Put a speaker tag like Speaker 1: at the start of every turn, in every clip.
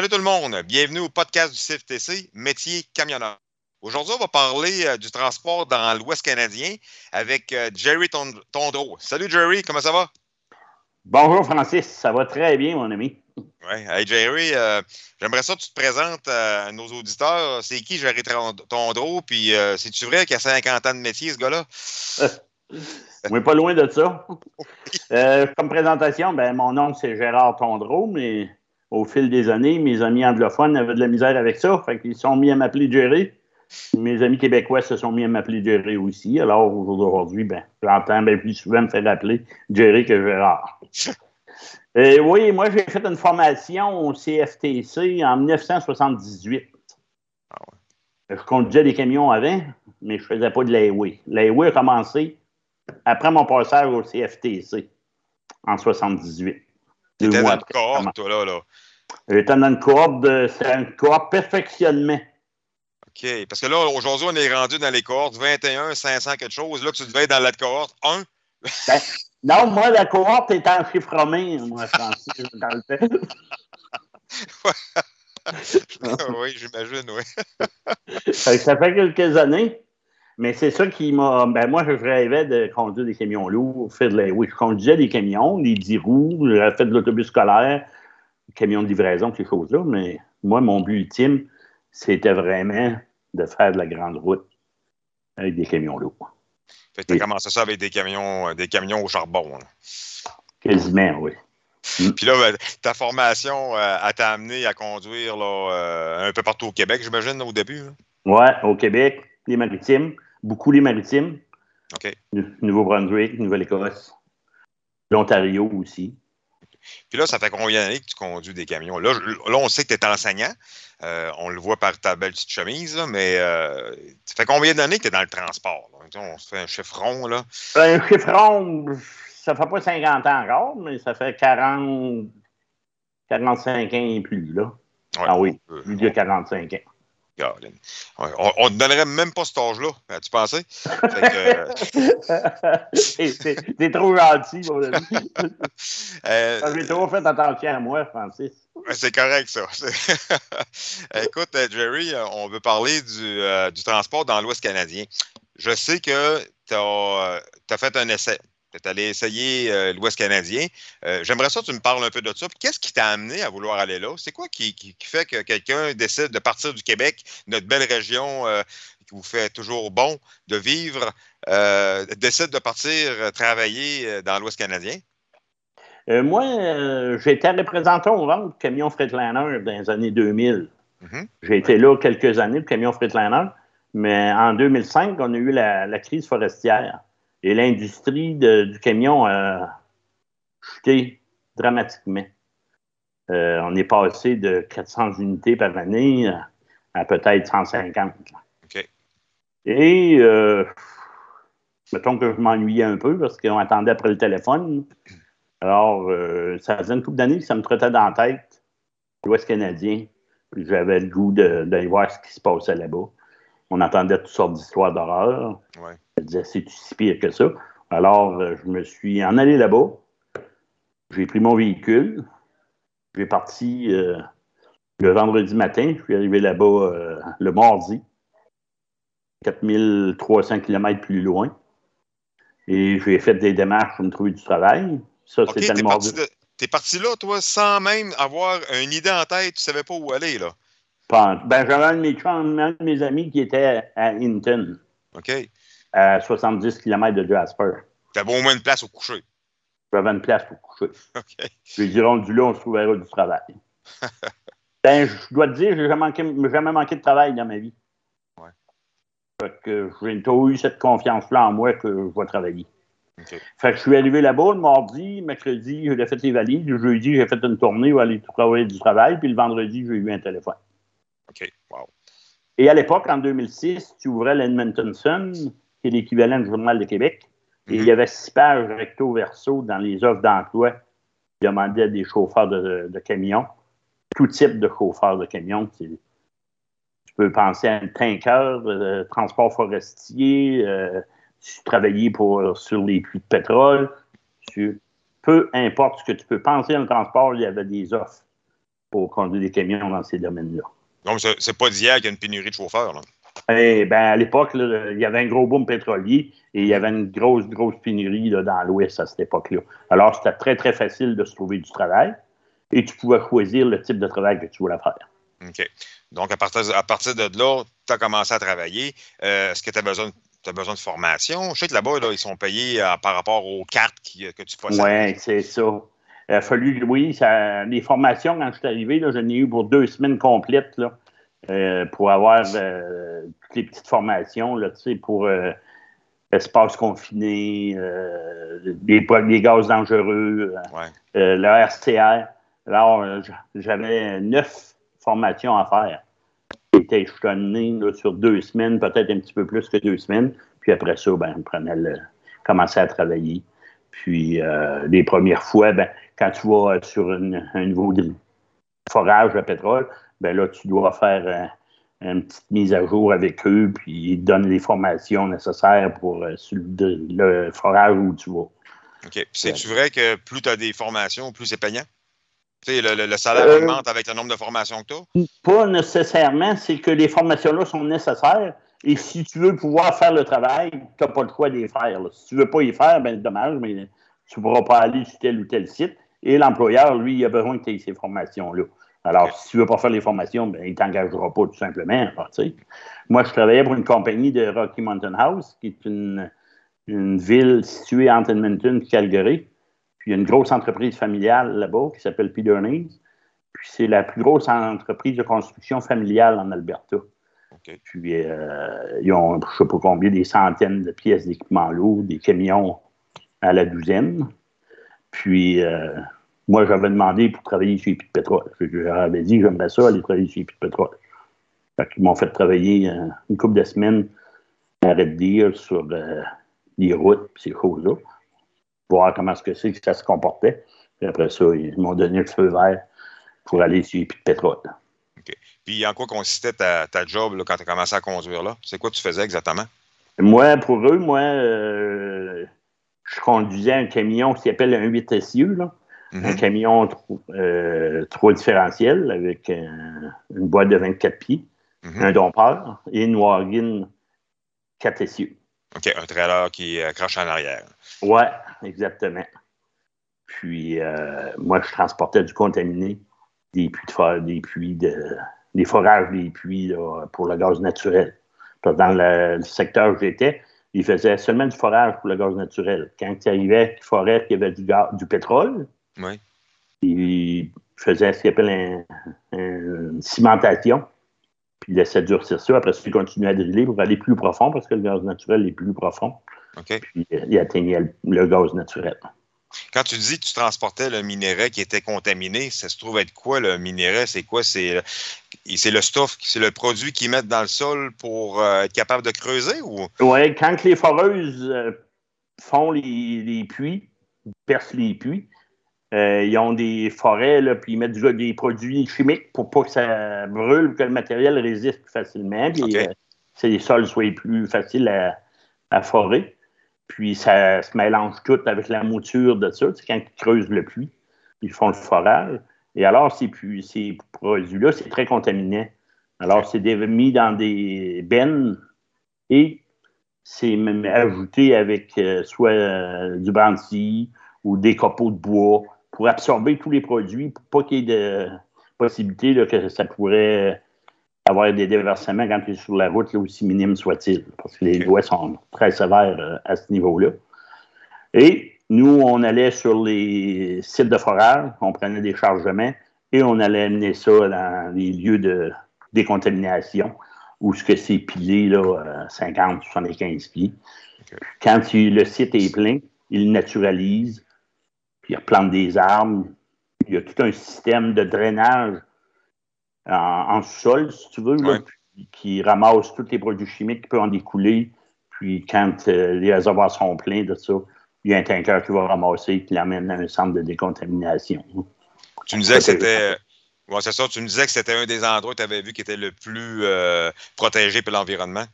Speaker 1: Salut tout le monde, bienvenue au podcast du CFTC, métier camionneur. Aujourd'hui, on va parler euh, du transport dans l'Ouest canadien avec euh, Jerry Tondreau. Salut Jerry, comment ça va?
Speaker 2: Bonjour Francis, ça va très bien mon ami.
Speaker 1: Oui, hey Jerry, euh, j'aimerais ça que tu te présentes à nos auditeurs. C'est qui Jerry Tondreau? Puis c'est-tu vrai qu'il a 50 ans de métier ce gars-là?
Speaker 2: oui, pas loin de ça. comme présentation, ben, mon nom c'est Gérard Tondreau, mais au fil des années, mes amis anglophones avaient de la misère avec ça. Fait qu'ils sont mis à m'appeler Jerry. Mes amis québécois se sont mis à m'appeler Jerry aussi. Alors aujourd'hui, ben, j'entends bien plus souvent me faire appeler Jerry que Gérard. Et oui, moi, j'ai fait une formation au CFTC en 1978. Ah ouais. Je conduisais des camions avant, mais je ne faisais pas de l'highway. L'highway a commencé après mon passage au CFTC en 78.
Speaker 1: J'étais dans une cohorte, toi, là. là.
Speaker 2: J'étais dans une cohorte de. C'est une cohorte perfectionnement.
Speaker 1: OK. Parce que là, aujourd'hui, on est rendu dans les cohortes 21, 500, quelque chose. Là, tu devais être dans la cohorte 1.
Speaker 2: Ben, non, moi, la cohorte est en chiffre romain, moi, Francis, dans le
Speaker 1: oui, j'imagine, oui.
Speaker 2: ça fait quelques années. Mais c'est ça qui m'a. Ben moi, je rêvais de conduire des camions lourds, faire de la... Oui, je conduisais des camions, des 10 roues, j'ai fait de l'autobus scolaire, camions de livraison, ces choses-là. Mais moi, mon but ultime, c'était vraiment de faire de la grande route avec des camions lourds.
Speaker 1: Fait que tu as commencé ça avec des camions, euh, des camions au charbon.
Speaker 2: Quasiment, oui.
Speaker 1: Mm. Puis là, ben, ta formation euh, t'a amené à conduire là, euh, un peu partout au Québec, j'imagine, au début.
Speaker 2: Oui, au Québec, les maritimes beaucoup les maritimes.
Speaker 1: OK.
Speaker 2: Nouveau-Brunswick, Nouvelle-Écosse, l'Ontario aussi.
Speaker 1: Puis là, ça fait combien d'années que tu conduis des camions? Là, là on sait que tu es enseignant. Euh, on le voit par ta belle petite chemise, mais euh, ça fait combien d'années que tu es dans le transport? On se fait un chiffron, là.
Speaker 2: Un chiffron, ça fait pas 50 ans encore, mais ça fait 40, 45 ans et plus, là. ah oui, plus de 45 ans.
Speaker 1: On ne donnerait même pas cet âge-là, tu pensais?
Speaker 2: C'est trop gentil, mon ami. Euh, J'ai trop fait attention à moi, Francis.
Speaker 1: C'est correct, ça. Écoute, euh, Jerry, euh, on veut parler du, du transport dans l'Ouest canadien. Je sais que tu as, as, fait un essai tu allé essayer euh, l'Ouest canadien. Euh, j'aimerais ça que tu me parles un peu de ça. Qu'est-ce qui t'a amené à vouloir aller là? C'est quoi qui, fait que quelqu'un décide de partir du Québec, notre belle région euh, qui vous fait toujours bon de vivre, décide de partir travailler dans l'Ouest canadien?
Speaker 2: moi, j'étais représentant au ventre du camion Freightliner dans les années 2000. Mm-hmm. J'ai été là quelques années, le camion Freightliner. Mais en 2005, on a eu la crise forestière. Et l'industrie du camion a chuté dramatiquement. Euh, on est passé de 400 unités par année à, peut-être 150. Et euh, mettons que je m'ennuyais un peu parce qu'on attendait après le téléphone. Alors, euh, ça faisait une couple d'années que ça me trottait dans la tête, l'Ouest canadien. J'avais le goût d'aller voir ce qui se passait là-bas. On entendait toutes sortes d'histoires d'horreur.
Speaker 1: Ouais.
Speaker 2: Elle disait, c'est si pire que ça. Alors, euh, je me suis en allé là-bas. J'ai pris mon véhicule. J'ai parti euh, le vendredi matin. Je suis arrivé là-bas euh, le mardi, 4300 km plus loin. Et j'ai fait des démarches pour me trouver du travail. Ça, c'était le mardi.
Speaker 1: T'es parti là, toi, sans même avoir une idée en tête, tu savais pas où aller, là?
Speaker 2: Ben, j'avais un, un de mes amis qui était à Hinton.
Speaker 1: OK
Speaker 2: à 70 km de Jasper.
Speaker 1: Tu avais au moins une place au coucher.
Speaker 2: J'avais une place pour coucher. OK. Je lui rendu là, on se trouvera du travail. ben, je dois te dire, je n'ai jamais, jamais manqué de travail dans ma vie.
Speaker 1: Ouais.
Speaker 2: Fait que j'ai toujours eu cette confiance-là en moi que je vais travailler. Fait que je suis arrivé là-bas le mardi, mercredi, j'ai fait les valises. Le jeudi, j'ai fait une tournée où aller travailler du travail. Puis le vendredi, j'ai eu un téléphone.
Speaker 1: OK. Wow.
Speaker 2: Et à l'époque, en 2006, tu ouvrais l'Edmonton Sun qui est l'équivalent du Journal de Québec. Et il y avait six pages recto verso dans les offres d'emploi qui demandaient des chauffeurs de, camions, tout type de chauffeurs de camions. Tu peux penser à un tanker, euh, transport forestier, euh, pour, sur les puits de pétrole. peu importe ce que tu peux penser dans le transport, il y avait des offres pour conduire des camions dans ces domaines-là.
Speaker 1: Donc, c'est pas d'hier qu'il y a une pénurie de chauffeurs. Là.
Speaker 2: Eh ben, à l'époque, il y avait un gros boom pétrolier et il y avait une grosse, grosse pénurie dans l'Ouest à cette époque-là. Alors, c'était très, très facile de se trouver du travail et tu pouvais choisir le type de travail que tu voulais faire.
Speaker 1: OK. Donc, à partir, à partir de là, tu as commencé à travailler. Euh, est-ce que tu as besoin, as besoin de formation? Je sais que là-bas, ils sont payés euh, par rapport aux cartes que tu possèdes.
Speaker 2: Oui, c'est ça. Il a fallu, oui, ça, les formations, quand je suis arrivé, j'en ai eu pour deux semaines complètes. Là. Euh, pour avoir euh, toutes les petites formations là, pour euh, espace confiné, les, les, gaz dangereux, le RCR. Alors, j'avais neuf formations à faire. J'étais échelonné sur deux semaines, peut-être un petit peu plus que deux semaines. Puis après ça, ben, on prenait le, commençait à travailler. Puis les premières fois, ben, quand tu vas sur un niveau de forage de pétrole, ben là, tu dois faire une petite mise à jour avec eux, puis ils te donnent les formations nécessaires pour euh, le forage où tu vas.
Speaker 1: OK. C'est-tu vrai que plus tu as des formations, plus c'est payant? Tu sais, le, salaire euh, augmente avec le nombre de formations que tu as?
Speaker 2: Pas nécessairement. C'est que les formations-là sont nécessaires. Et si tu veux pouvoir faire le travail, tu n'as pas le choix de les faire. Si tu ne veux pas y faire, ben dommage, mais tu ne pourras pas aller sur tel ou tel site. Et l'employeur, lui, il a besoin que tu aies ces formations-là. Alors, si tu ne veux pas faire les formations, ben, il ne t'engagera pas tout simplement. Moi, je travaillais pour une compagnie de Rocky Mountain House, qui est une, ville située entre Edmonton et Calgary. Puis il y a une grosse entreprise familiale là-bas qui s'appelle Peter Puis c'est la plus grosse entreprise de construction familiale en Alberta. Puis euh, ils ont, je ne sais pas combien, des centaines de pièces d'équipement lourd, des camions à la douzaine. Puis euh, moi, j'avais demandé pour travailler chez Puy de Pétrole. J'avais dit, j'aimerais ça aller travailler chez Puy de Pétrole. Ils m'ont fait travailler euh, une couple de semaines, arrêt de dire, sur euh, les routes ces choses-là, voir comment est-ce que c'est que ça se comportait. Puis après ça, ils m'ont donné le feu vert pour aller chez Puy de Pétrole.
Speaker 1: OK. Puis en quoi consistait ta, job quand tu as commencé à conduire là? C'est quoi tu faisais exactement?
Speaker 2: Moi, pour eux, moi, euh, je conduisais un camion qui s'appelle un 8 SU, là. Un mhm. camion euh, trois différentiels avec une boîte de 24 pieds, mhm. un dompeur et une wagon 4 essieux.
Speaker 1: OK, un trailer qui crache en arrière.
Speaker 2: Oui, exactement. Puis, euh, moi, je transportais du contaminé, des puits de des puits de, des forages des puits pour le gaz naturel. Dans le, secteur où j'étais, ils faisaient seulement du forage pour le gaz naturel. Quand il arrivait, il forêt, il y avait du, gaz, du pétrole,
Speaker 1: oui.
Speaker 2: Il faisait ce qu'il appelle une cimentation. Puis il laissait durcir ça. Après ça, il continuait à driller pour aller plus profond parce que le gaz naturel est plus profond. Puis euh, il atteignait le, gaz naturel.
Speaker 1: Quand tu dis que tu transportais le minerai qui était contaminé, ça se trouve être quoi le minerai? C'est quoi? C'est, c'est le stuff, c'est le produit qu'ils mettent dans le sol pour euh, être capable de creuser? ou?
Speaker 2: Oui, quand les foreuses euh, font les, les puits, percent les puits, euh, ils ont des forêts, là, puis ils mettent des produits chimiques pour pas que ça brûle, que le matériel résiste plus facilement. Puis euh, que les sols soient plus faciles à, à, forer. Puis ça se mélange tout avec la mouture de ça. C'est quand ils creusent le puits, ils font le forage. Et alors, ces, ces produits-là, c'est très contaminant. Alors, c'est mis dans des bennes et c'est ajouté avec euh, soit du brandy ou des copeaux de bois pour absorber tous les produits, pour pas qu'il y ait de possibilité que ça pourrait avoir des déversements quand tu es sur la route, là, aussi minime soit-il, parce que les lois sont très sévères euh, à ce niveau-là. Et nous, on allait sur les sites de forage, on prenait des chargements et on allait amener ça dans les lieux de décontamination où ce que c'est pilé là, 50, 75 pieds. Quand le site est plein, il naturalise, il replante des arbres. Il y a tout un système de drainage en, sol, si tu veux, qui ramasse tous les produits chimiques qui peuvent en découler. Puis quand euh, les réservoirs sont pleins de ça, il y a un tanker qui va ramasser et qui l'amène à un centre de décontamination.
Speaker 1: Tu me disais que c'était. c'est ça. Tu me disais que c'était un des endroits que tu avais vu qui était le plus euh, protégé pour l'environnement?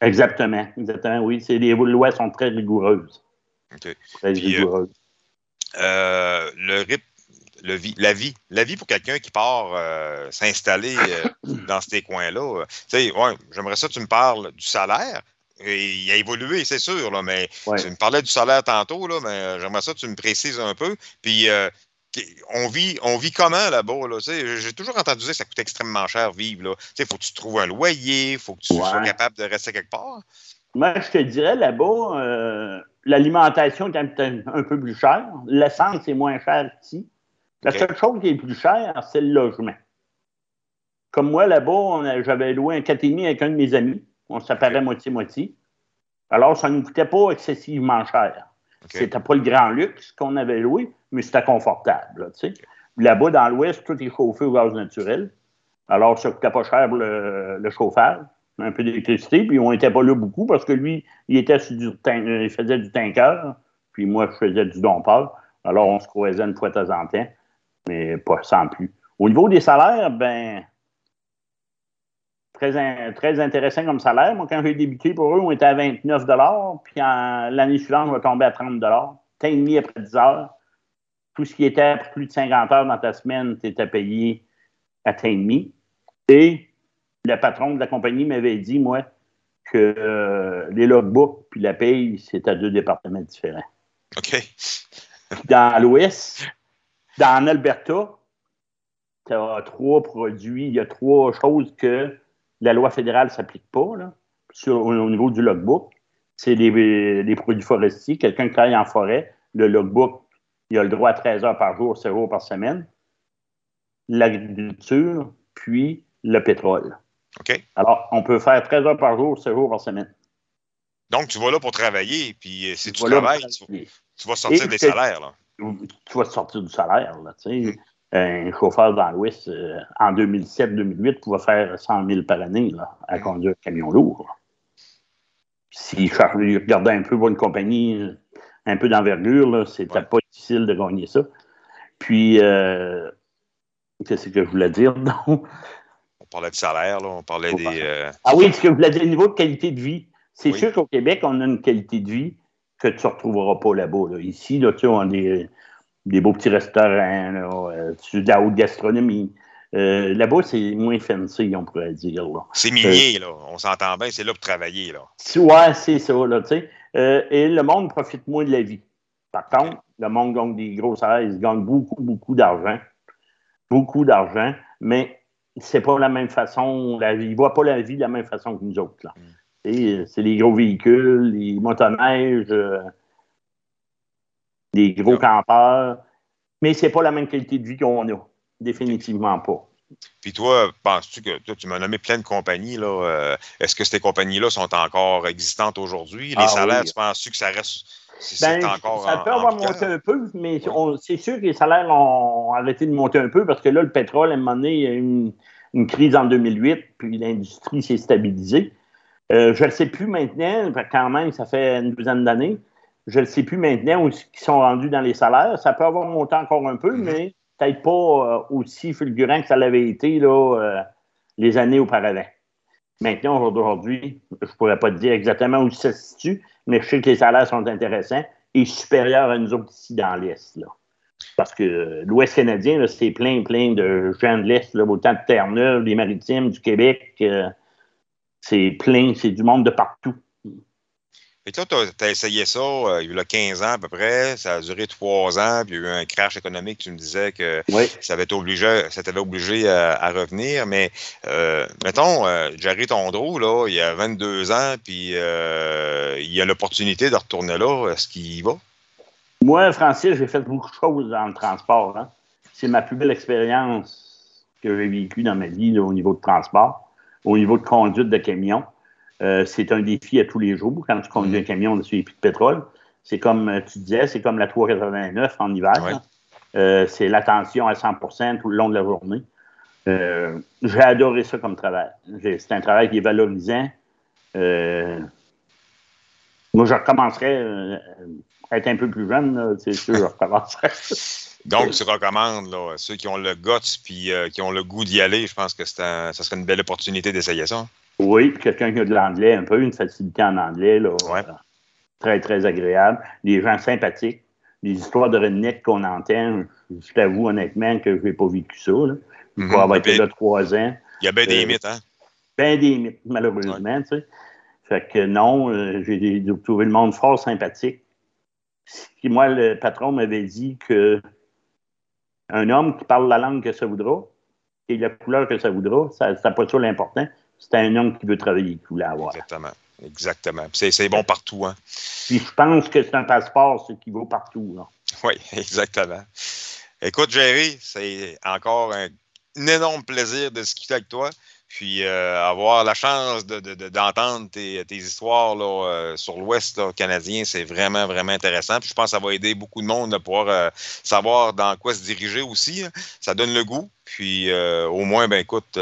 Speaker 2: Exactement. Exactement, oui. Les lois sont très rigoureuses.
Speaker 1: OK. Très euh, rigoureuses. Euh, le, le vie, la vie. La vie pour quelqu'un qui part euh, s'installer euh, dans ces coins-là. Tu sais, ouais, j'aimerais ça que tu me parles du salaire. il a évolué, c'est sûr, là, mais tu me parlais du salaire tantôt, là, mais j'aimerais ça que tu me précises un peu. Puis on vit, on vit comment là-bas? Là, J'ai toujours entendu dire que ça coûte extrêmement cher vivre. Il faut que tu trouves un loyer, il faut que tu sois capable de rester quelque part.
Speaker 2: Moi, je te dirais là-bas, euh, l'alimentation est un, peu plus chère. L'essence est moins chère ici. La seule chose qui est plus chère, c'est le logement. Comme moi, là-bas, j'avais loué un 4,5 avec un de mes amis. On s'apparaît moitié-moitié. Alors, ça ne nous coûtait pas excessivement cher. C'était pas le grand luxe qu'on avait loué, mais c'était confortable. Là-bas, dans l'Ouest, tout est chauffé au gaz naturel. Alors, ça ne coûtait pas cher le, chauffage, un peu d'électricité, puis on n'était pas là beaucoup parce que lui, il était du il faisait du tanker, puis moi, je faisais du dompeur. Alors, on se croisait une fois de temps en temps, mais pas sans plus. Au niveau des salaires, ben, très, très intéressant comme salaire. Moi, quand j'ai débuté pour eux, on était à 29 puis l'année suivante, on va tomber à 30 T'as demi après 10 heures. Tout ce qui était plus de 50 heures dans ta semaine, tu étais payé à demi. Et le patron de la compagnie m'avait dit, moi, que euh, les logbooks puis la paye, c'est à deux départements différents.
Speaker 1: OK.
Speaker 2: dans l'Ouest, dans Alberta, tu as trois produits, il y a trois choses que la loi fédérale ne s'applique pas là, au, niveau du logbook. C'est les, produits forestiers. Quelqu'un qui travaille en forêt, le logbook, il a le droit à 13 heures par jour, 7 jours par semaine. L'agriculture, puis le pétrole.
Speaker 1: OK.
Speaker 2: Alors, on peut faire 13 heures par jour, 7 jours par semaine.
Speaker 1: Donc, tu vas là pour travailler, puis euh, si tu, travailles, tu, vas sortir des salaires. Là.
Speaker 2: Tu vas sortir du salaire. Là, tu sais un chauffeur dans l'Ouest, euh, en 2007-2008, pouvait faire 100 000 par année à conduire un camion lourd. S'il regardait un peu pour une compagnie euh, un peu d'envergure, c'était pas difficile de gagner ça. Puis, euh, qu'est-ce que je voulais dire?
Speaker 1: On parlait de salaire, là, on parlait des.
Speaker 2: Ah oui, ce que je voulais dire, niveau de qualité de vie. C'est sûr qu'au Québec, on a une qualité de vie que tu ne retrouveras pas là-bas. Ici, là, tu on a des, des beaux petits restaurants, là, euh, de la haute gastronomie. Euh, là-bas, c'est moins fancy, on pourrait dire.
Speaker 1: C'est minier, là. On s'entend bien, c'est là pour travailler, là.
Speaker 2: Ouais, c'est ça, là, tu sais. Euh, et le monde profite moins de la vie. Par contre, le monde gagne des gros salaires, il gagne beaucoup, beaucoup d'argent. Beaucoup d'argent, mais c'est pas la même façon. La ils voient pas la vie de la même façon que nous autres, là. Mm. C'est les gros véhicules, les motoneiges des gros campeurs, mais c'est pas la même qualité de vie qu'on a. Définitivement pas.
Speaker 1: Puis toi, penses-tu que toi, tu m'as nommé plein de compagnies, là. Euh, est-ce que ces compagnies-là sont encore existantes aujourd'hui? Les ah salaires, tu penses-tu que ça reste.
Speaker 2: Ben, encore ça peut avoir monté un peu, mais c'est sûr que les salaires ont arrêté de monter un peu parce que là, le pétrole, à un moment donné, il y a eu une, une crise en 2008, puis l'industrie s'est stabilisée. Euh, je ne le sais plus maintenant, quand même, ça fait une douzaine d'années. Je ne sais plus maintenant où ils sont rendus dans les salaires. Ça peut avoir monté encore un peu, mhm. mais peut-être pas euh, aussi fulgurant que ça l'avait été là, euh, les années auparavant. Maintenant, aujourd'hui, je ne pourrais pas te dire exactement où ça se situe, mais je sais que les salaires sont intéressants et supérieurs à nous autres ici dans l'Est. Parce que l'Ouest canadien, c'est plein, plein de gens de l'Est, autant de Terre-Neuve, des Maritimes, du Québec. Euh, c'est plein, c'est du monde de partout.
Speaker 1: Et toi, tu as, essayé ça euh, il y a 15 ans à peu près, ça a duré trois ans, puis il y a eu un crash économique, tu me disais que ça avait obligé, ça t'avait obligé à, revenir. Mais euh, mettons, euh, Jerry Tondreau, là, il y a 22 ans, puis euh, il a l'opportunité de retourner là. Est-ce qu'il y va?
Speaker 2: Moi, Francis, j'ai fait beaucoup de choses dans le transport. Hein. C'est ma plus belle expérience que j'ai vécue dans ma vie au niveau de transport, au niveau de conduite de camion. Euh, c'est un défi à tous les jours quand tu conduis un camion dessus les puits de pétrole. C'est comme euh, tu disais, c'est comme la 389 en hiver. Euh, c'est l'attention à 100% tout le long de la journée. J'ai adoré ça comme travail. C'est un travail qui est valorisant. moi, je recommencerais à être un peu plus jeune, c'est sûr, je recommencerais.
Speaker 1: Donc, tu recommandes là, ceux qui ont le guts puis qui ont le goût d'y aller, je pense que ça serait une belle opportunité d'essayer ça.
Speaker 2: Oui, puis quelqu'un qui a de l'anglais, un peu une facilité en anglais, là, euh, très, très agréable. Des gens sympathiques, les histoires de redneck qu'on entend, je t'avoue honnêtement que je n'ai pas vécu ça. Là.
Speaker 1: Mhm.
Speaker 2: Avoir été là trois ans.
Speaker 1: Il y a bien des
Speaker 2: Euh,
Speaker 1: mythes, hein?
Speaker 2: Ben des mythes, malheureusement, tu sais. Fait que non, euh, j'ai trouvé le monde fort sympathique. Puis moi, le patron m'avait dit que un homme qui parle la langue que ça voudra et la couleur que ça voudra, ça n'a pas ça l'important. C'est un homme qui veut travailler, qui voulait avoir.
Speaker 1: Exactement. Exactement. C'est c'est bon partout, hein?
Speaker 2: Puis je pense que c'est un passeport, ce qui vaut partout. Là.
Speaker 1: Oui, exactement. Écoute, Jerry, c'est encore un, un énorme plaisir de discuter avec toi. Puis euh, avoir la chance d'entendre de, tes, tes, histoires là, euh, sur l'Ouest canadien, c'est vraiment, vraiment intéressant. Puis je pense que ça va aider beaucoup de monde à pouvoir euh, savoir dans quoi se diriger aussi. Hein. Ça donne le goût. Puis euh, au moins, ben écoute,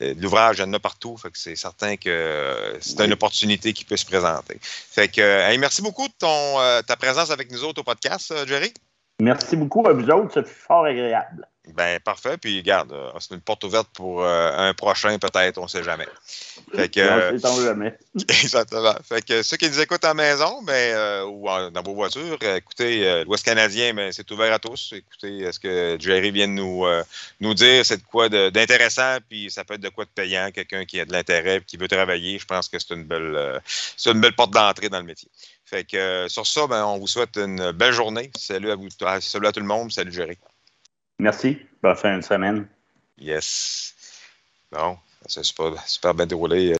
Speaker 1: l'ouvrage, il y en a partout. Fait que c'est certain que c'est une opportunité qui peut se présenter. Fait que hey, merci beaucoup de ton, euh, ta présence avec nous autres au podcast, Jerry.
Speaker 2: Merci beaucoup à vous autres, fait fort agréable.
Speaker 1: Ben, parfait. Puis, regarde, euh, c'est une porte ouverte pour euh, un prochain, peut-être, on ne sait jamais.
Speaker 2: Fait que, euh, non, jamais.
Speaker 1: Exactement. Fait que ceux qui nous écoutent à la maison, ben, euh, ou en, dans vos voitures, écoutez, l'Ouest canadien, ben, c'est ouvert à tous. Écoutez ce que Jerry vient de nous, nous dire, c'est de quoi d'intéressant, puis ça peut être de quoi de payant, quelqu'un qui a de l'intérêt, qui veut travailler. Je pense que c'est une belle, c'est une belle porte d'entrée dans le métier. Fait que sur ça, ben, on vous souhaite une belle journée. Salut à vous, salut à tout le monde. Salut Jerry.
Speaker 2: Merci. Bonne fin de semaine.
Speaker 1: Yes. Bon, c'est super, super bien déroulé.